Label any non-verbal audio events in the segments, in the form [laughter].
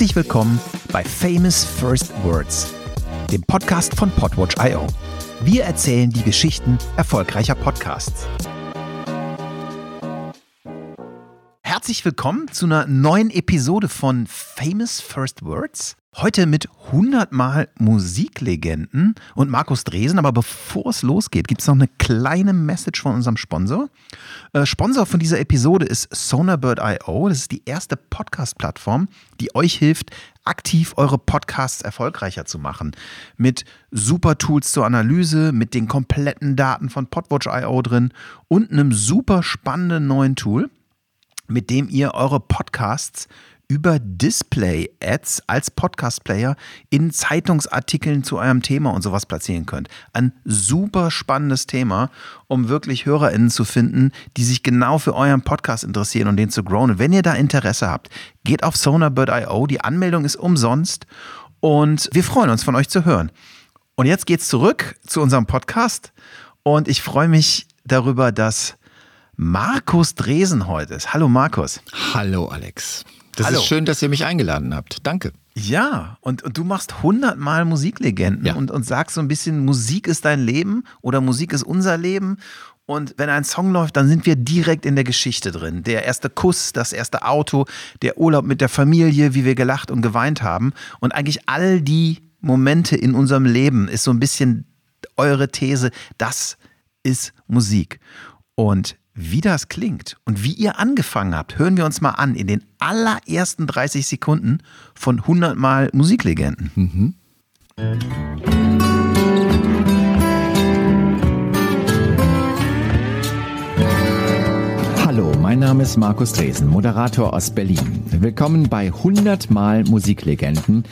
Herzlich willkommen bei Famous First Words, dem Podcast von Podwatch.io. Wir erzählen die Geschichten erfolgreicher Podcasts. Herzlich willkommen zu einer neuen Episode von Famous First Words. Heute mit 100 Mal Musiklegenden und Markus Dresen. Aber bevor es losgeht, gibt es noch eine kleine Message von unserem Sponsor. Äh, Sponsor von dieser Episode ist Sonarbird.io. Das ist die erste Podcast-Plattform, die euch hilft, aktiv eure Podcasts erfolgreicher zu machen. Mit super Tools zur Analyse, mit den kompletten Daten von Podwatch.io drin und einem super spannenden neuen Tool, mit dem ihr eure Podcasts über Display-Ads als Podcast-Player in Zeitungsartikeln zu eurem Thema und sowas platzieren könnt. Ein super spannendes Thema, um wirklich HörerInnen zu finden, die sich genau für euren Podcast interessieren und den zu growen. wenn ihr da Interesse habt, geht auf sonarbird.io. Die Anmeldung ist umsonst und wir freuen uns, von euch zu hören. Und jetzt geht's zurück zu unserem Podcast und ich freue mich darüber, dass Markus Dresen heute ist. Hallo Markus. Hallo Alex. Das Hallo. ist schön, dass ihr mich eingeladen habt. Danke. Ja, und, und du machst hundertmal Musiklegenden Ja. und, und sagst so ein bisschen, Musik ist dein Leben oder Musik ist unser Leben. Und wenn ein Song läuft, dann sind wir direkt in der Geschichte drin. Der erste Kuss, das erste Auto, der Urlaub mit der Familie, wie wir gelacht und geweint haben. Und eigentlich all die Momente in unserem Leben ist so ein bisschen eure These, das ist Musik. Und wie das klingt und wie ihr angefangen habt, hören wir uns mal an in den allerersten 30 Sekunden von 100 Mal Musiklegenden. Hallo, mein Name ist Markus Dresen, Moderator aus Berlin. Willkommen bei 100 Mal Musiklegenden,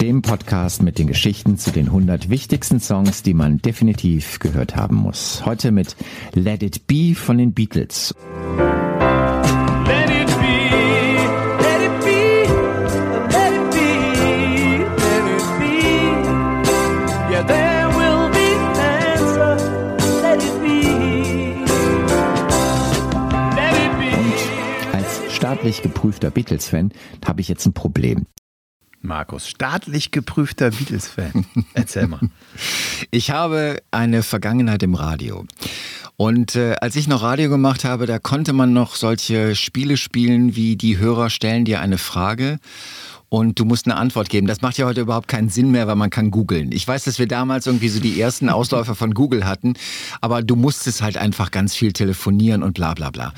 dem Podcast mit den Geschichten zu den 100 wichtigsten Songs, die man definitiv gehört haben muss. Heute mit Let It Be von den Beatles. Let staatlich geprüfter Beatles-Fan habe ich jetzt ein Problem. Markus, staatlich geprüfter Beatles-Fan. [laughs] Erzähl mal. Ich habe eine Vergangenheit im Radio. Und äh, als ich noch Radio gemacht habe, da konnte man noch solche Spiele spielen, wie die Hörer stellen dir eine Frage und du musst eine Antwort geben. Das macht ja heute überhaupt keinen Sinn mehr, weil man kann googeln. Ich weiß, dass wir damals irgendwie so die ersten Ausläufer von Google hatten, aber du musstest halt einfach ganz viel telefonieren und bla bla bla.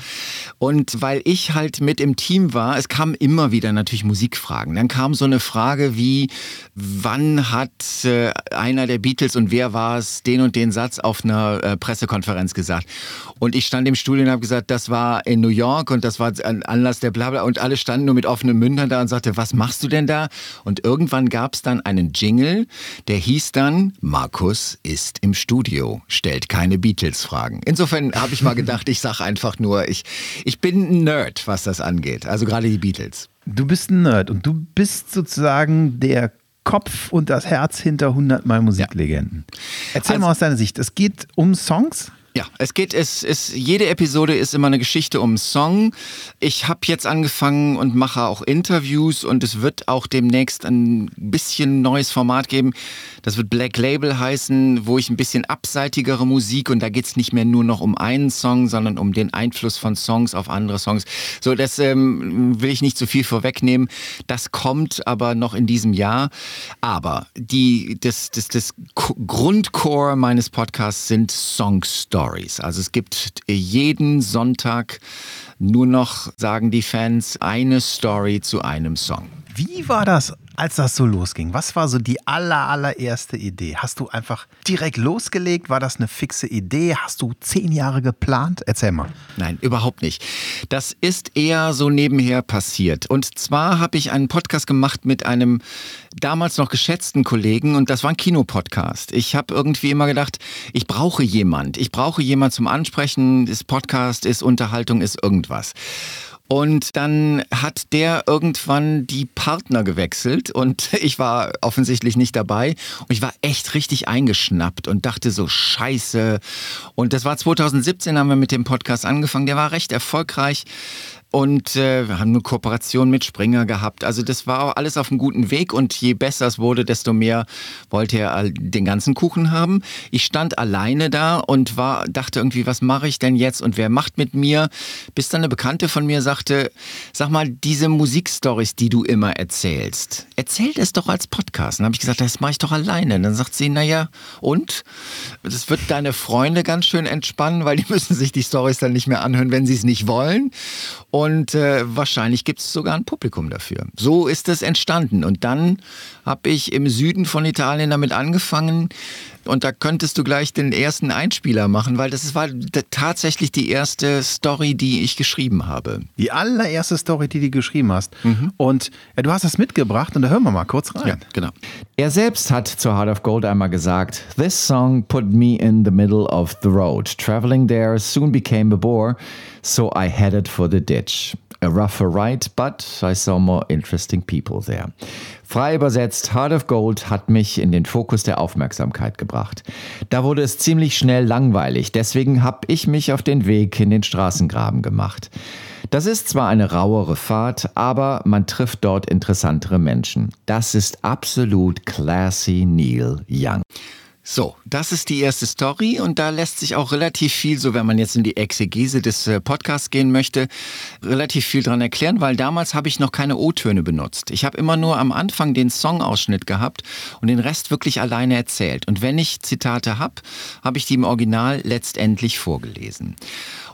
Und weil ich halt mit im Team war, es kamen immer wieder natürlich Musikfragen. Dann kam so eine Frage wie, wann hat äh, einer der Beatles und wer war es den und den Satz auf einer äh, Pressekonferenz gesagt? Und ich stand im Studio und habe gesagt, das war in New York und das war ein Anlass der Blabla und alle standen nur mit offenen Mündern da und sagte, was machst du denn da? Und irgendwann gab es dann einen Jingle, der hieß dann, Markus ist im Studio, stellt keine Beatles-Fragen. Insofern habe ich mal gedacht, ich sage einfach nur, ich, ich bin ein Nerd, was das angeht. Also gerade die Beatles. Du bist ein Nerd und du bist sozusagen der Kopf und das Herz hinter 100 Mal Musiklegenden. Erzähl Also- mal aus deiner Sicht. Es geht um Songs. Ja, es geht, es ist, jede Episode ist immer eine Geschichte um einen Song. Ich habe jetzt angefangen und mache auch Interviews und es wird auch demnächst ein bisschen neues Format geben. Das wird Black Label heißen, wo ich ein bisschen abseitigere Musik und da geht's nicht mehr nur noch um einen Song, sondern um den Einfluss von Songs auf andere Songs. So, das ähm, will ich nicht zu viel vorwegnehmen. Das kommt aber noch in diesem Jahr. Aber die, das, das, das Grundcore meines Podcasts sind Song Stories. Also es gibt jeden Sonntag nur noch, sagen die Fans, eine Story zu einem Song. Wie war das, als das so losging? Was war so die aller, allererste Idee? Hast du einfach direkt losgelegt? War das eine fixe Idee? Hast du zehn Jahre geplant? Erzähl mal. Nein, überhaupt nicht. Das ist eher so nebenher passiert. Und zwar habe ich einen Podcast gemacht mit einem damals noch geschätzten Kollegen und das war ein Kinopodcast. Ich habe irgendwie immer gedacht, ich brauche jemand. Ich brauche jemand zum Ansprechen. Ist Podcast, ist Unterhaltung, ist irgendwas. Und dann hat der irgendwann die Partner gewechselt und [laughs] ich war offensichtlich nicht dabei. Und ich war echt richtig eingeschnappt und dachte so, scheiße. Und das war 2017, haben wir mit dem Podcast angefangen. Der war recht erfolgreich. Und äh, wir haben eine Kooperation mit Springer gehabt. Also das war alles auf einem guten Weg und je besser es wurde, desto mehr wollte er den ganzen Kuchen haben. Ich stand alleine da und war, dachte irgendwie, was mache ich denn jetzt und wer macht mit mir? Bis dann eine Bekannte von mir sagte, sag mal, diese Musikstories, die du immer erzählst, erzähl das doch als Podcast. Dann habe ich gesagt, das mache ich doch alleine. Dann sagt sie, naja, und? Das wird deine Freunde ganz schön entspannen, weil die [laughs] müssen sich die Stories dann nicht mehr anhören, wenn sie es nicht wollen. Und äh, wahrscheinlich gibt es sogar ein Publikum dafür. So ist es entstanden. Und dann habe ich im Süden von Italien damit angefangen, und da könntest du gleich den ersten Einspieler machen, weil das war tatsächlich die erste Story, die ich geschrieben habe. Die allererste Story, die du geschrieben hast. Mhm. Und ja, du hast das mitgebracht und da hören wir mal kurz rein. Ja, genau. Er selbst hat zu Heart of Gold einmal gesagt, This song put me in the middle of the road. Traveling there soon became a bore, so I headed for the ditch. A rougher ride, but I saw more interesting people there. Frei übersetzt, Heart of Gold hat mich in den Fokus der Aufmerksamkeit gebracht. Da wurde es ziemlich schnell langweilig, deswegen habe ich mich auf den Weg in den Straßengraben gemacht. Das ist zwar eine rauere Fahrt, aber man trifft dort interessantere Menschen. Das ist absolut classy Neil Young. So, das ist die erste Story und da lässt sich auch relativ viel, so wenn man jetzt in die Exegese des äh, Podcasts gehen möchte, relativ viel dran erklären, weil damals habe ich noch keine O-Töne benutzt. Ich habe immer nur am Anfang den Songausschnitt gehabt und den Rest wirklich alleine erzählt. Und wenn ich Zitate habe, habe ich die im Original letztendlich vorgelesen.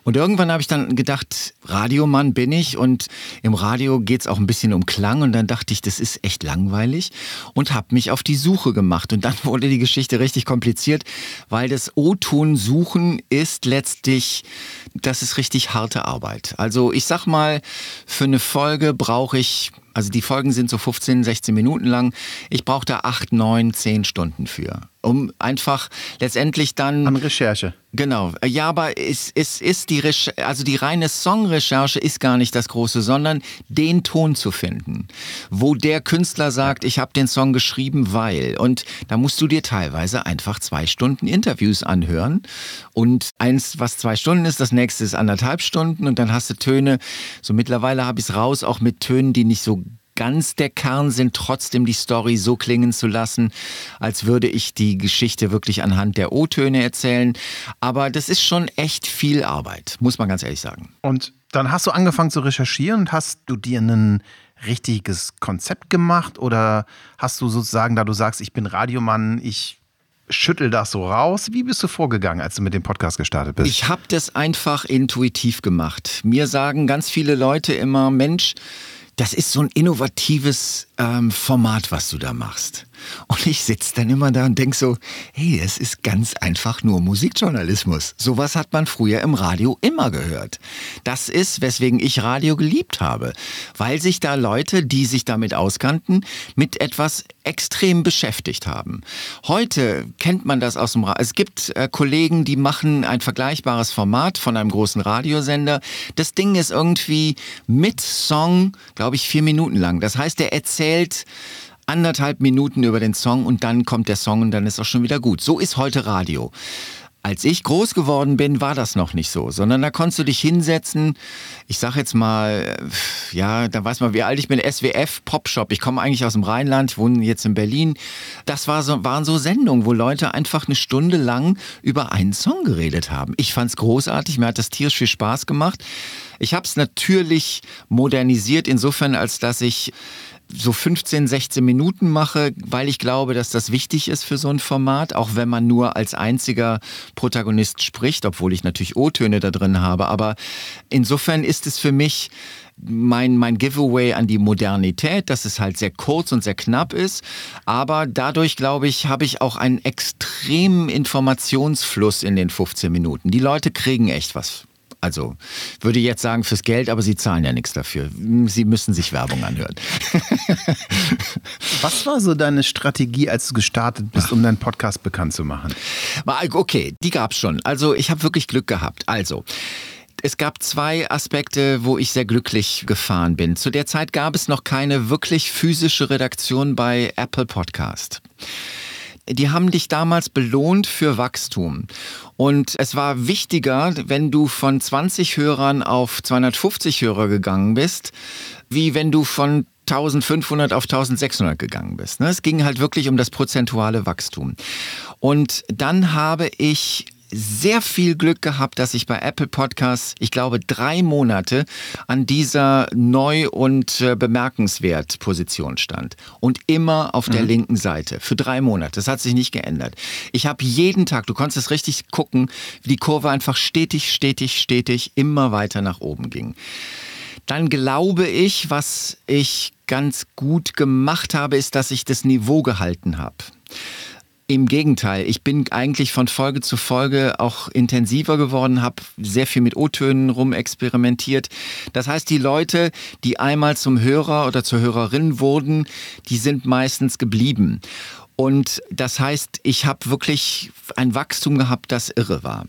Und irgendwann habe ich dann gedacht, Radiomann bin ich und im Radio geht es auch ein bisschen um Klang und dann dachte ich, das ist echt langweilig und habe mich auf die Suche gemacht und dann [laughs] wurde die Geschichte richtig kompliziert, weil das O-Ton suchen ist letztlich, das ist richtig harte Arbeit. Also ich sag mal, für eine Folge brauche ich also die Folgen sind so 15, 16 Minuten lang. Ich brauche da 8, 9, 10 Stunden für um einfach letztendlich dann. An Recherche. Genau. Ja, aber es, es ist die Recherche, also die reine Songrecherche ist gar nicht das Große, sondern den Ton zu finden, wo der Künstler sagt, ich habe den Song geschrieben, weil. Und da musst du dir teilweise einfach zwei Stunden Interviews anhören. Und eins, was zwei Stunden ist, das nächste ist anderthalb Stunden und dann hast du Töne. So mittlerweile habe ich es raus, auch mit Tönen, die nicht so ganz der Kern sind, trotzdem die Story so klingen zu lassen, als würde ich die Geschichte wirklich anhand der O-Töne erzählen. Aber das ist schon echt viel Arbeit, muss man ganz ehrlich sagen. Und dann hast du angefangen zu recherchieren und hast du dir ein richtiges Konzept gemacht oder hast du sozusagen, da du sagst, ich bin Radiomann, ich schüttel das so raus. Wie bist du vorgegangen, als du mit dem Podcast gestartet bist? Ich habe das einfach intuitiv gemacht. Mir sagen ganz viele Leute immer, Mensch, das ist so ein innovatives ähm, Format, was du da machst. Und ich sitze dann immer da und denke so, hey, es ist ganz einfach nur Musikjournalismus. Sowas hat man früher im Radio immer gehört. Das ist, weswegen ich Radio geliebt habe. Weil sich da Leute, die sich damit auskannten, mit etwas extrem beschäftigt haben. Heute kennt man das aus dem Radio. Es gibt äh, Kollegen, die machen ein vergleichbares Format von einem großen Radiosender. Das Ding ist irgendwie mit Song, glaube ich, vier Minuten lang. Das heißt, der erzählt anderthalb Minuten über den Song und dann kommt der Song und dann ist auch schon wieder gut. So ist heute Radio. Als ich groß geworden bin, war das noch nicht so, sondern da konntest du dich hinsetzen. Ich sag jetzt mal, ja, da weiß man, wie alt ich bin. SWF Popshop. Ich komme eigentlich aus dem Rheinland, wohne jetzt in Berlin. Das war so, waren so Sendungen, wo Leute einfach eine Stunde lang über einen Song geredet haben. Ich fand's großartig. Mir hat das tierisch viel Spaß gemacht. Ich habe es natürlich modernisiert insofern, als dass ich so 15, 16 Minuten mache, weil ich glaube, dass das wichtig ist für so ein Format, auch wenn man nur als einziger Protagonist spricht, obwohl ich natürlich O-Töne da drin habe. Aber insofern ist es für mich mein, mein Giveaway an die Modernität, dass es halt sehr kurz und sehr knapp ist. Aber dadurch, glaube ich, habe ich auch einen extremen Informationsfluss in den 15 Minuten. Die Leute kriegen echt was also würde jetzt sagen fürs Geld, aber sie zahlen ja nichts dafür. Sie müssen sich Werbung anhören. Was war so deine Strategie, als du gestartet bist, um deinen Podcast bekannt zu machen? Okay, die gab es schon. Also ich habe wirklich Glück gehabt. Also es gab zwei Aspekte, wo ich sehr glücklich gefahren bin. Zu der Zeit gab es noch keine wirklich physische Redaktion bei Apple Podcast. Die haben dich damals belohnt für Wachstum. Und es war wichtiger, wenn du von 20 Hörern auf 250 Hörer gegangen bist, wie wenn du von 1500 auf 1600 gegangen bist. Ne? Es ging halt wirklich um das prozentuale Wachstum. Und dann habe ich sehr viel Glück gehabt, dass ich bei Apple Podcasts, ich glaube, drei Monate an dieser neu und äh, bemerkenswert Position stand. Und immer auf der mhm. linken Seite. Für drei Monate. Das hat sich nicht geändert. Ich habe jeden Tag, du konntest es richtig gucken, wie die Kurve einfach stetig, stetig, stetig immer weiter nach oben ging. Dann glaube ich, was ich ganz gut gemacht habe, ist, dass ich das Niveau gehalten habe. Im Gegenteil, ich bin eigentlich von Folge zu Folge auch intensiver geworden, habe sehr viel mit O-Tönen rumexperimentiert. Das heißt, die Leute, die einmal zum Hörer oder zur Hörerin wurden, die sind meistens geblieben. Und das heißt, ich habe wirklich ein Wachstum gehabt, das irre war.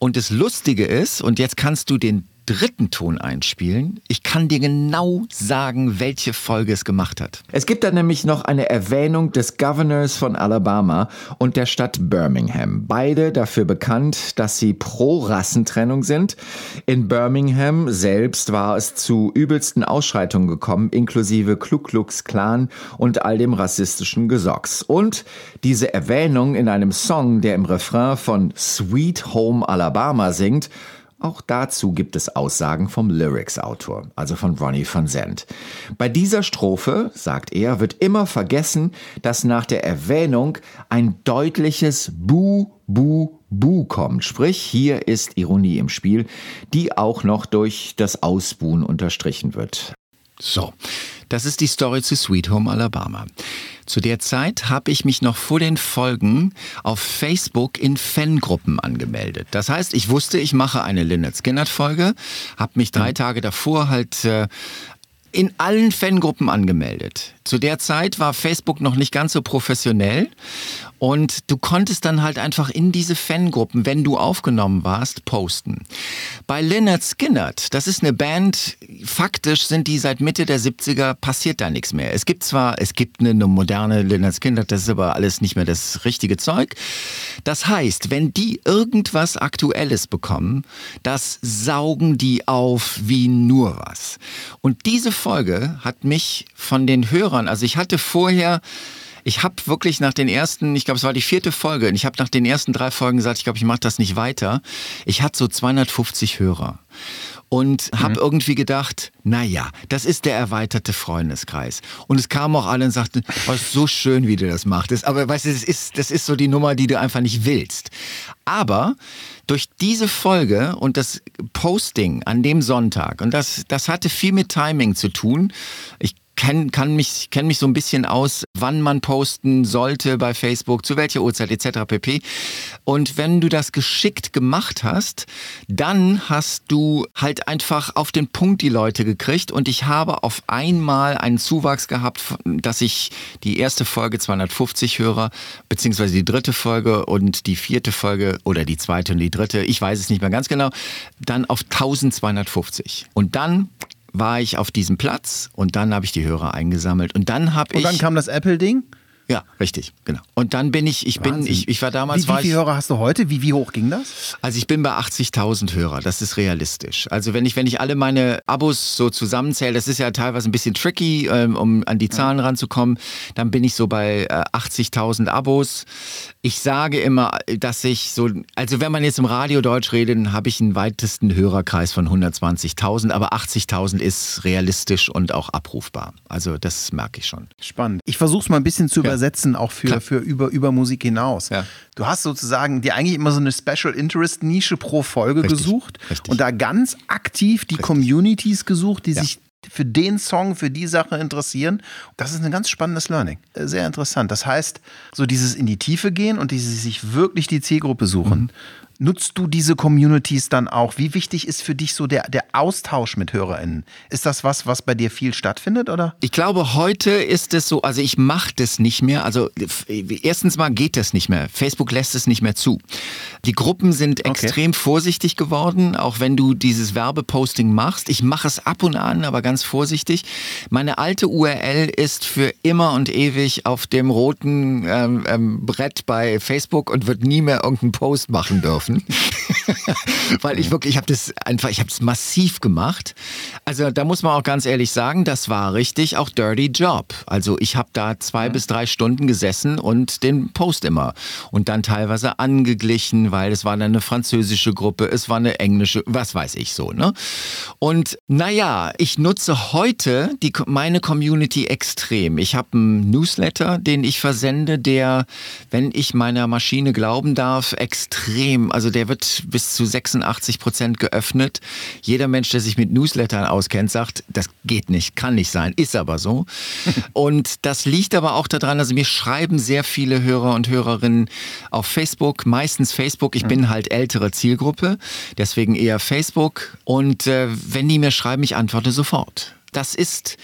Und das Lustige ist, und jetzt kannst du den dritten Ton einspielen. Ich kann dir genau sagen, welche Folge es gemacht hat. Es gibt da nämlich noch eine Erwähnung des Governors von Alabama und der Stadt Birmingham. Beide dafür bekannt, dass sie pro Rassentrennung sind. In Birmingham selbst war es zu übelsten Ausschreitungen gekommen, inklusive Ku Klux Klan und all dem rassistischen Gesocks. Und diese Erwähnung in einem Song, der im Refrain von Sweet Home Alabama singt, auch dazu gibt es Aussagen vom Lyrics-Autor, also von Ronnie van Zandt. Bei dieser Strophe, sagt er, wird immer vergessen, dass nach der Erwähnung ein deutliches Bu, Bu, Bu kommt. Sprich, hier ist Ironie im Spiel, die auch noch durch das Ausbuhen unterstrichen wird. So, das ist die Story zu Sweet Home Alabama. Zu der Zeit habe ich mich noch vor den Folgen auf Facebook in Fangruppen angemeldet. Das heißt, ich wusste, ich mache eine Lynyrd Skynyrd Folge, habe mich drei mhm. Tage davor halt äh, in allen Fangruppen angemeldet. Zu der Zeit war Facebook noch nicht ganz so professionell und du konntest dann halt einfach in diese Fangruppen, wenn du aufgenommen warst, posten. Bei Lynyrd Skynyrd, das ist eine Band, faktisch sind die seit Mitte der 70er, passiert da nichts mehr. Es gibt zwar, es gibt eine, eine moderne Lynyrd Skynyrd, das ist aber alles nicht mehr das richtige Zeug. Das heißt, wenn die irgendwas Aktuelles bekommen, das saugen die auf wie nur was. Und diese Folge hat mich von den Hörern, also ich hatte vorher ich habe wirklich nach den ersten, ich glaube, es war die vierte Folge, und ich habe nach den ersten drei Folgen gesagt, ich glaube, ich mache das nicht weiter. Ich hatte so 250 Hörer und habe mhm. irgendwie gedacht, naja, das ist der erweiterte Freundeskreis. Und es kamen auch alle und sagten, oh, ist so schön, wie du das machst. Aber weißt du, das ist, das ist so die Nummer, die du einfach nicht willst. Aber durch diese Folge und das Posting an dem Sonntag, und das, das hatte viel mit Timing zu tun. Ich kenn, kann mich, kenn mich so ein bisschen aus, wann man posten sollte bei Facebook, zu welcher Uhrzeit etc. pp. Und wenn du das geschickt gemacht hast, dann hast du halt einfach auf den Punkt die Leute gekriegt und ich habe auf einmal einen Zuwachs gehabt, dass ich die erste Folge 250 höre, beziehungsweise die dritte Folge und die vierte Folge oder die zweite und die dritte, ich weiß es nicht mehr ganz genau, dann auf 1250. Und dann war ich auf diesem Platz und dann habe ich die Hörer eingesammelt und dann habe ich. Und dann kam das Apple-Ding? Ja, richtig, genau. Und dann bin ich, ich Wahnsinn. bin, ich, ich war damals. Wie, wie viele Hörer hast du heute? Wie, wie hoch ging das? Also ich bin bei 80.000 Hörer, das ist realistisch. Also wenn ich, wenn ich alle meine Abos so zusammenzähle, das ist ja teilweise ein bisschen tricky, ähm, um an die Zahlen ja. ranzukommen, dann bin ich so bei 80.000 äh, Abos. Ich sage immer, dass ich so, also wenn man jetzt im Radio Deutsch redet, dann habe ich einen weitesten Hörerkreis von 120.000, aber 80.000 ist realistisch und auch abrufbar. Also das merke ich schon. Spannend. Ich versuche es mal ein bisschen zu ja übersetzen, auch für, für über, über Musik hinaus. Ja. Du hast sozusagen dir eigentlich immer so eine Special Interest Nische pro Folge richtig, gesucht richtig. und da ganz aktiv die richtig. Communities gesucht, die ja. sich für den Song, für die Sache interessieren. Das ist ein ganz spannendes Learning. Äh, sehr interessant. Das heißt, so dieses in die Tiefe gehen und dieses sich wirklich die Zielgruppe suchen. Nutzt du diese Communities dann auch? Wie wichtig ist für dich so der, der Austausch mit HörerInnen? Ist das was, was bei dir viel stattfindet, oder? Ich glaube, heute ist es so, also ich mache das nicht mehr. Also erstens mal geht das nicht mehr. Facebook lässt es nicht mehr zu. Die Gruppen sind okay. extrem vorsichtig geworden, auch wenn du dieses Werbeposting machst. Ich mache es ab und an, aber ganz vorsichtig. Meine alte URL ist für immer und ewig auf dem roten ähm, ähm, Brett bei Facebook und wird nie mehr irgendeinen Post machen dürfen laufen, [laughs] weil ich wirklich, ich habe das einfach, ich habe es massiv gemacht. Also da muss man auch ganz ehrlich sagen, das war richtig auch Dirty Job. Also ich habe da zwei mhm. bis drei Stunden gesessen und den Post immer und dann teilweise angeglichen, weil es war dann eine französische Gruppe, es war eine englische, was weiß ich so. Ne? Und naja, ich nutze heute die, meine Community extrem. Ich habe einen Newsletter, den ich versende, der, wenn ich meiner Maschine glauben darf, extrem also der wird bis zu 86 Prozent geöffnet. Jeder Mensch, der sich mit Newslettern auskennt, sagt, das geht nicht, kann nicht sein, ist aber so. [laughs] und das liegt aber auch daran, also mir schreiben sehr viele Hörer und Hörerinnen auf Facebook, meistens Facebook. Ich bin halt ältere Zielgruppe, deswegen eher Facebook. Und äh, wenn die mir schreiben, ich antworte sofort. Das ist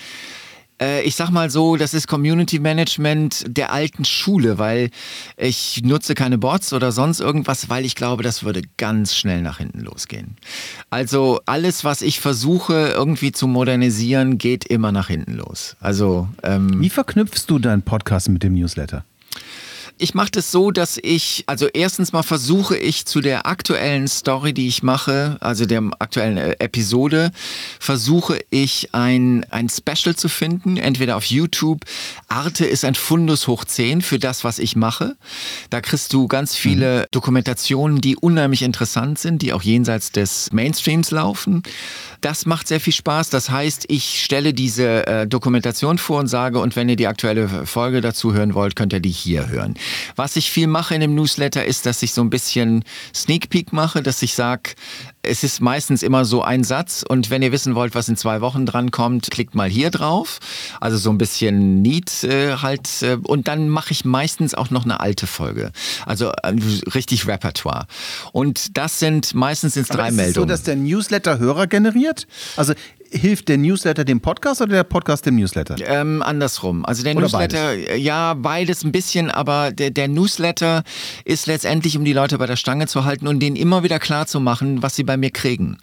äh, ich sag mal so, das ist Community Management der alten Schule, weil ich nutze keine Bots oder sonst irgendwas, weil ich glaube, das würde ganz schnell nach hinten losgehen. Also alles, was ich versuche irgendwie zu modernisieren, geht immer nach hinten los. Also ähm, wie verknüpfst du deinen Podcast mit dem Newsletter? Ich mache das so, dass ich, also erstens mal versuche ich zu der aktuellen Story, die ich mache, also der aktuellen äh, Episode, versuche ich ein, ein Special zu finden, entweder auf YouTube. Arte ist ein Fundus hoch 10 für das, was ich mache. Da kriegst du ganz viele mhm. Dokumentationen, die unheimlich interessant sind, die auch jenseits des Mainstreams laufen. Das macht sehr viel Spaß. Das heißt, ich stelle diese äh, Dokumentation vor und sage, und wenn ihr die aktuelle Folge dazu hören wollt, könnt ihr die hier hören. Was ich viel mache in dem Newsletter ist, dass ich so ein bisschen Sneak Peek mache, dass ich sage, es ist meistens immer so ein Satz und wenn ihr wissen wollt, was in zwei Wochen dran kommt, klickt mal hier drauf. Also so ein bisschen Need äh, halt äh, und dann mache ich meistens auch noch eine alte Folge. Also äh, richtig Repertoire. Und das sind meistens ins drei ist Meldungen. Ist so, dass der Newsletter Hörer generiert? Also hilft der Newsletter dem Podcast oder der Podcast dem Newsletter? Ähm, andersrum. Also der oder Newsletter, beides? ja, beides ein bisschen, aber der, der Newsletter ist letztendlich, um die Leute bei der Stange zu halten und denen immer wieder klar zu machen, was sie bei mir kriegen.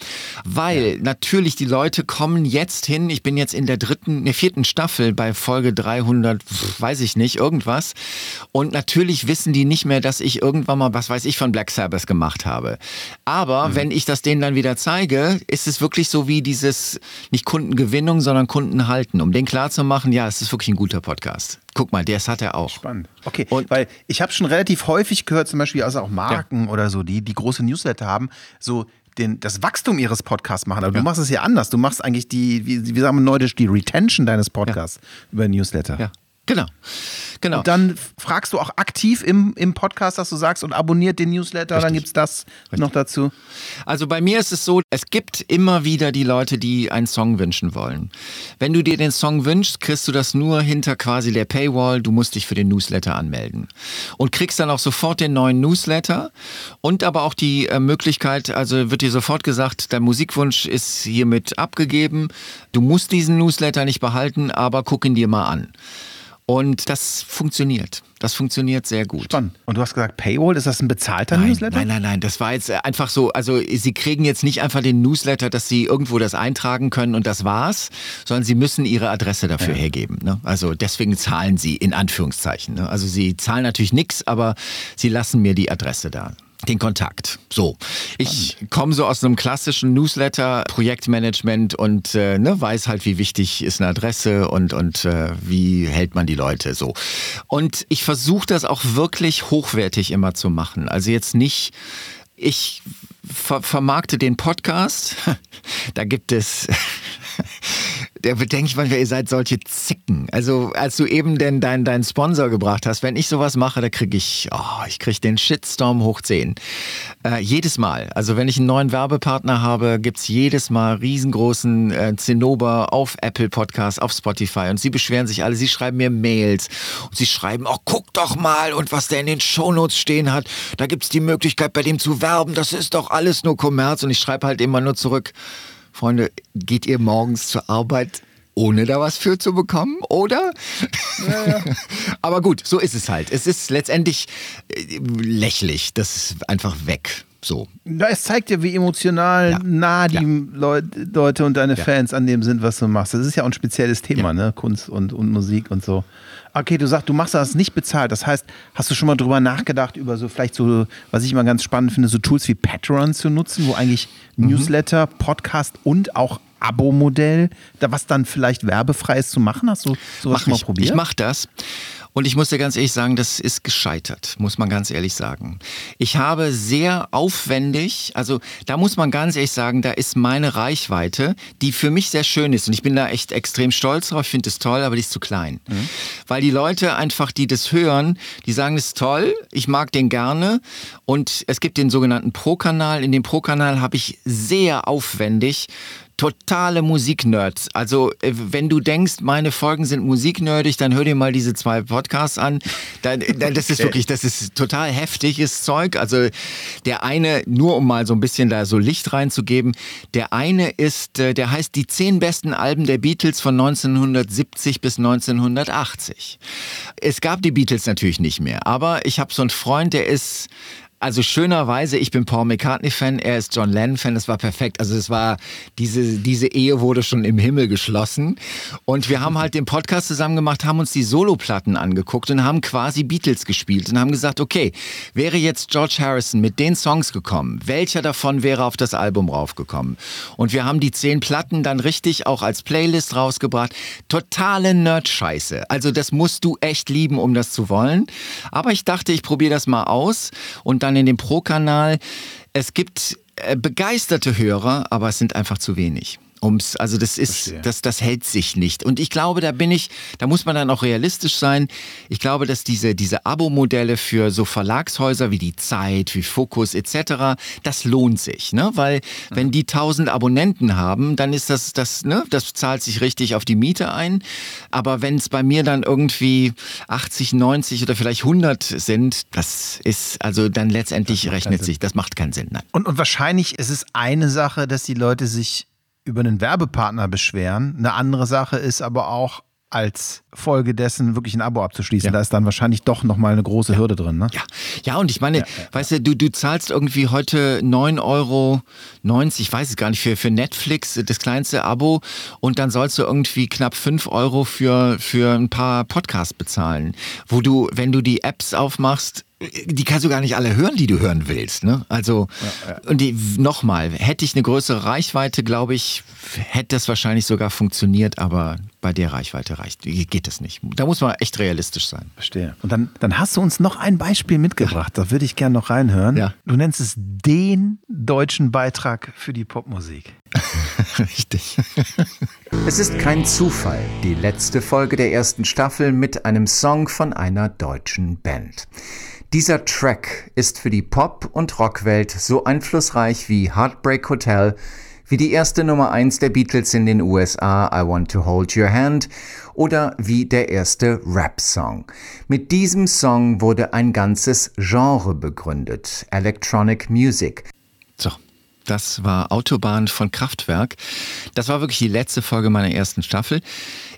Weil ja. natürlich die Leute kommen jetzt hin, ich bin jetzt in der dritten, der vierten Staffel bei Folge 300, weiß ich nicht, irgendwas. Und natürlich wissen die nicht mehr, dass ich irgendwann mal, was weiß ich, von Black Sabbath gemacht habe. Aber mhm. wenn ich das denen dann wieder zeige, ist es wirklich so wie dieses nicht Kundengewinnung, sondern Kunden halten, um den klarzumachen, ja, es ist wirklich ein guter Podcast. Guck mal, das hat er auch. Spannend. Okay, und weil ich habe schon relativ häufig gehört, zum Beispiel also auch Marken ja. oder so, die die große Newsletter haben, so den, das Wachstum ihres Podcasts machen. Aber ja. du machst es ja anders. Du machst eigentlich die, wie, wie sagen wir neudeutsch, die Retention deines Podcasts ja. über Newsletter. Ja. Genau. Genau. Und dann fragst du auch aktiv im, im Podcast, dass du sagst und abonniert den Newsletter, Richtig. dann gibt es das Richtig. noch dazu. Also bei mir ist es so, es gibt immer wieder die Leute, die einen Song wünschen wollen. Wenn du dir den Song wünschst, kriegst du das nur hinter quasi der Paywall. Du musst dich für den Newsletter anmelden. Und kriegst dann auch sofort den neuen Newsletter und aber auch die äh, Möglichkeit, also wird dir sofort gesagt, dein Musikwunsch ist hiermit abgegeben. Du musst diesen Newsletter nicht behalten, aber guck ihn dir mal an. Und das funktioniert. Das funktioniert sehr gut. Spannend. Und du hast gesagt, Paywall, ist das ein bezahlter nein, Newsletter? Nein, nein, nein. Das war jetzt einfach so, also Sie kriegen jetzt nicht einfach den Newsletter, dass Sie irgendwo das eintragen können und das war's, sondern Sie müssen Ihre Adresse dafür ja. hergeben. Ne? Also deswegen zahlen Sie in Anführungszeichen. Ne? Also Sie zahlen natürlich nichts, aber Sie lassen mir die Adresse da den Kontakt. So, ich komme so aus einem klassischen Newsletter, Projektmanagement und äh, ne, weiß halt, wie wichtig ist eine Adresse und und äh, wie hält man die Leute so. Und ich versuche das auch wirklich hochwertig immer zu machen. Also jetzt nicht ich ver vermarkte den Podcast. [laughs] da gibt es Da denke ich manchmal, ihr seid solche Zicken. Also als du eben denn deinen dein Sponsor gebracht hast, wenn ich sowas mache, da kriege ich, oh, ich kriege den Shitstorm hoch 10. Äh, jedes Mal. Also wenn ich einen neuen Werbepartner habe, gibt es jedes Mal riesengroßen äh, Zinnober auf Apple Podcasts, auf Spotify und sie beschweren sich alle, sie schreiben mir Mails und sie schreiben, oh, guck doch mal und was der in den Shownotes stehen hat, da gibt es die Möglichkeit, bei dem zu werben, das ist doch alles nur Kommerz und ich schreibe halt immer nur zurück, Freunde, geht ihr morgens zur Arbeit ohne da was für zu bekommen, oder? Ja, ja. [laughs] Aber gut, so ist es halt. Es ist letztendlich äh, lächerlich. Das ist einfach weg. So. Ja, es zeigt dir, wie emotional ja. nah die ja. Leute und deine Fans an dem sind, was du machst. Das ist ja auch ein spezielles Thema, ne? Kunst und, und Musik und so. Okay, du sagst, du machst das nicht bezahlt. Das heißt, hast du schon mal drüber nachgedacht, über so vielleicht so, was ich immer ganz spannend finde, so Tools wie Patreon zu nutzen, wo eigentlich mhm. Newsletter, Podcast und auch Abo-Modell, was dann vielleicht werbefrei ist zu machen? Hast du sowas mach mal probiert? Ich mache das. Und ich muss dir ganz ehrlich sagen, das ist gescheitert, muss man ganz ehrlich sagen. Ich habe sehr aufwendig, also da muss man ganz ehrlich sagen, da ist meine Reichweite, die für mich sehr schön ist. Und ich bin da echt extrem stolz drauf, ich finde es toll, aber die ist zu klein. Mhm. Weil die Leute einfach, die das hören, die sagen, das ist toll, ich mag den gerne. Und es gibt den sogenannten Pro-Kanal. In dem Pro-Kanal habe ich sehr aufwendig totale Musiknerds. Also, äh, wenn du denkst, meine Folgen sind musiknerdig, dann hör dir mal diese zwei Podcasts an. Das ist wirklich, das ist total heftiges Zeug. Also, der eine, nur um mal so ein bisschen da so Licht reinzugeben, der eine ist, äh, der heißt die zehn besten Alben der Beatles von 1970 bis 1980. Es gab die Beatles natürlich nicht mehr, aber ich habe so einen Freund, der ist also schönerweise, ich bin Paul McCartney-Fan, er ist John Lennon-Fan, das war perfekt. Also es war, diese, diese Ehe wurde schon im Himmel geschlossen. Und wir haben halt den Podcast zusammen gemacht, haben uns die Soloplatten angeguckt und haben quasi Beatles gespielt und haben gesagt, okay, wäre jetzt George Harrison mit den Songs gekommen, welcher davon wäre auf das Album raufgekommen? Und wir haben die zehn Platten dann richtig auch als Playlist rausgebracht. Totale Nerd-Scheiße. Also das musst du echt lieben, um das zu wollen. Aber ich dachte, ich probiere das mal aus und dann dann in dem Pro-Kanal. Es gibt äh, begeisterte Hörer, aber es sind einfach zu wenig. Ums, also das ist, das, das hält sich nicht. Und ich glaube, da bin ich, da muss man dann auch realistisch sein. Ich glaube, dass diese, diese Abo-Modelle für so Verlagshäuser wie die Zeit, wie Focus etc., das lohnt sich, ne? Weil wenn mhm. die 1000 Abonnenten haben, dann ist das, das, ne, das zahlt sich richtig auf die Miete ein. Aber wenn es bei mir dann irgendwie 80, 90 oder vielleicht 100 sind, das ist, also dann letztendlich rechnet sich, das macht keinen Sinn. Nein. Und, und wahrscheinlich ist es eine Sache, dass die Leute sich über einen Werbepartner beschweren. Eine andere Sache ist aber auch, als Folge dessen wirklich ein Abo abzuschließen. Ja. Da ist dann wahrscheinlich doch nochmal eine große Hürde drin. Ne? Ja. ja, und ich meine, ja, weißt du, du, du zahlst irgendwie heute 9,90 Euro, ich weiß es gar nicht, für, für Netflix das kleinste Abo und dann sollst du irgendwie knapp 5 Euro für, für ein paar Podcasts bezahlen. Wo du, wenn du die Apps aufmachst, die kannst du gar nicht alle hören, die du hören willst. Ne? Also, ja, ja. und die, nochmal, hätte ich eine größere Reichweite, glaube ich, hätte das wahrscheinlich sogar funktioniert, aber bei der Reichweite reicht, geht das nicht. Da muss man echt realistisch sein. Verstehe. Und dann, dann hast du uns noch ein Beispiel mitgebracht, da würde ich gerne noch reinhören. Ja. Du nennst es den deutschen Beitrag für die Popmusik. [laughs] Richtig. es ist kein Zufall, die letzte Folge der ersten Staffel mit einem Song von einer deutschen Band. Dieser Track ist für die Pop- und Rockwelt so einflussreich wie Heartbreak Hotel, wie die erste Nummer 1 der Beatles in den USA I Want to Hold Your Hand oder wie der erste Rap-Song. Mit diesem Song wurde ein ganzes Genre begründet, Electronic Music. So, das war Autobahn von Kraftwerk. Das war wirklich die letzte Folge meiner ersten Staffel.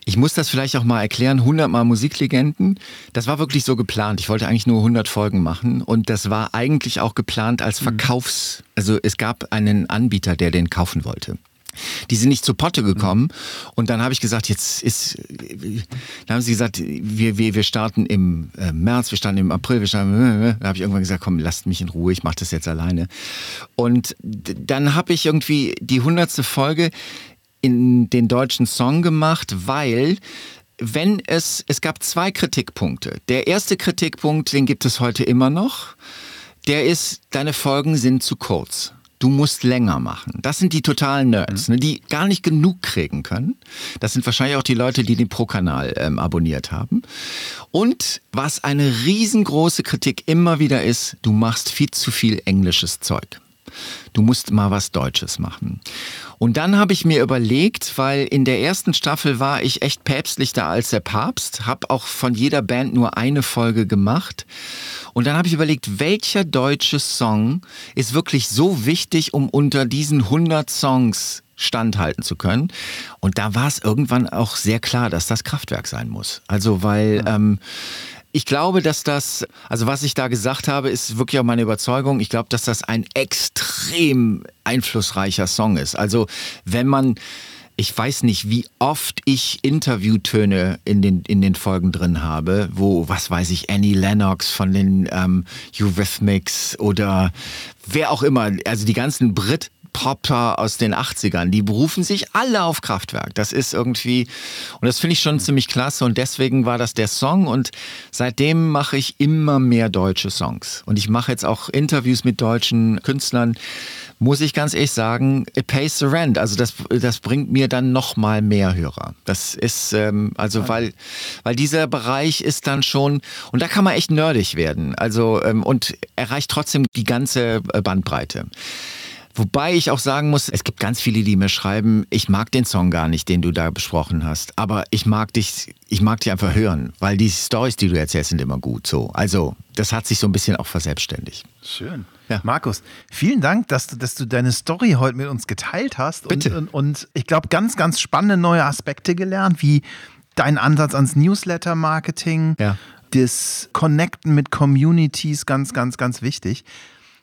Ich muss das vielleicht auch mal erklären, 100 Mal Musiklegenden, das war wirklich so geplant. Ich wollte eigentlich nur 100 Folgen machen und das war eigentlich auch geplant als mhm. Verkaufs... Also es gab einen Anbieter, der den kaufen wollte. Die sind nicht zu Potte gekommen und dann habe ich gesagt, jetzt ist, dann haben sie gesagt, wir, wir, wir starten im äh, März, wir starten im April, wir starten, da habe ich irgendwann gesagt, komm, lasst mich in Ruhe, ich mache das jetzt alleine. Und dann habe ich irgendwie die hundertste Folge, in den deutschen Song gemacht, weil wenn es, es gab zwei Kritikpunkte. Der erste Kritikpunkt, den gibt es heute immer noch, der ist, deine Folgen sind zu kurz. Du musst länger machen. Das sind die totalen Nerds, mhm. ne, die gar nicht genug kriegen können. Das sind wahrscheinlich auch die Leute, die den Pro-Kanal ähm, abonniert haben. Und was eine riesengroße Kritik immer wieder ist, du machst viel zu viel englisches Zeug. Du musst mal was Deutsches machen. Und dann habe ich mir überlegt, weil in der ersten Staffel war ich echt päpstlicher als der Papst, habe auch von jeder Band nur eine Folge gemacht. Und dann habe ich überlegt, welcher deutsche Song ist wirklich so wichtig, um unter diesen 100 Songs standhalten zu können. Und da war es irgendwann auch sehr klar, dass das Kraftwerk sein muss. Also weil ähm, ich glaube, dass das, also was ich da gesagt habe, ist wirklich auch meine Überzeugung. Ich glaube, dass das ein extrem einflussreicher Song ist. Also wenn man ich weiß nicht, wie oft ich Interviewtöne in den, in den Folgen drin habe, wo, was weiß ich, Annie Lennox von den ähm, Eurythmics oder wer auch immer, also die ganzen Brit Popper aus den 80ern, die berufen sich alle auf Kraftwerk. Das ist irgendwie, und das finde ich schon ziemlich klasse und deswegen war das der Song und seitdem mache ich immer mehr deutsche Songs. Und ich mache jetzt auch Interviews mit deutschen Künstlern, muss ich ganz ehrlich sagen, it pays the rent. Also das, das bringt mir dann noch mal mehr Hörer. Das ist, ähm, also weil, weil dieser Bereich ist dann schon, und da kann man echt nerdig werden. Also, ähm, und erreicht trotzdem die ganze äh, Bandbreite. Wobei ich auch sagen muss, es gibt ganz viele, die mir schreiben, ich mag den Song gar nicht, den du da besprochen hast, aber ich mag dich, ich mag dich einfach hören, weil die Stories, die du erzählst, sind immer gut so. Also, das hat sich so ein bisschen auch verselbstständigt. Schön. Ja. Markus, vielen Dank, dass du, dass du deine Story heute mit uns geteilt hast. Bitte. Und, und, und ich glaube, ganz, ganz spannende neue Aspekte gelernt, wie dein Ansatz ans Newsletter-Marketing, ja. das Connecten mit Communities, ganz, ganz, ganz wichtig.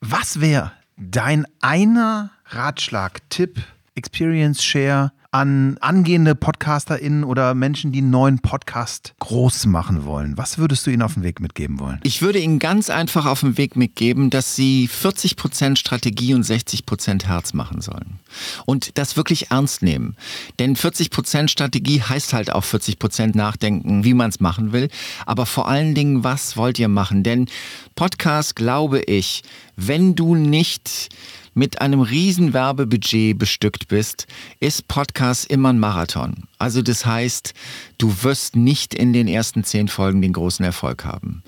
Was wäre dein einer Ratschlag, Tipp, Experience Share an angehende PodcasterInnen oder Menschen, die einen neuen Podcast groß machen wollen? Was würdest du ihnen auf den Weg mitgeben wollen? Ich würde ihnen ganz einfach auf den Weg mitgeben, dass sie 40% Strategie und 60% Herz machen sollen. Und das wirklich ernst nehmen. Denn 40% Strategie heißt halt auch 40% nachdenken, wie man es machen will. Aber vor allen Dingen, was wollt ihr machen? Denn Podcast, glaube ich, wenn du nicht mit einem riesen Werbebudget bestückt bist, ist Podcast immer ein Marathon. Also das heißt, du wirst nicht in den ersten zehn Folgen den großen Erfolg haben,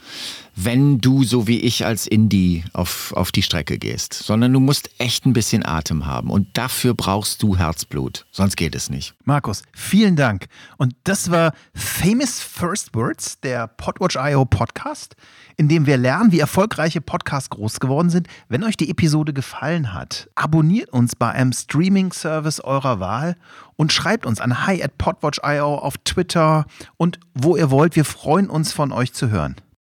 wenn du so wie ich als Indie auf, auf die Strecke gehst, sondern du musst echt ein bisschen Atem haben und dafür brauchst du Herzblut, sonst geht es nicht. Markus, vielen Dank. Und das war Famous First Words, der Podwatch.io Podcast in dem wir lernen, wie erfolgreiche Podcasts groß geworden sind. Wenn euch die Episode gefallen hat, abonniert uns bei einem Streaming-Service eurer Wahl und schreibt uns an hi at podwatch.io auf Twitter und wo ihr wollt. Wir freuen uns von euch zu hören.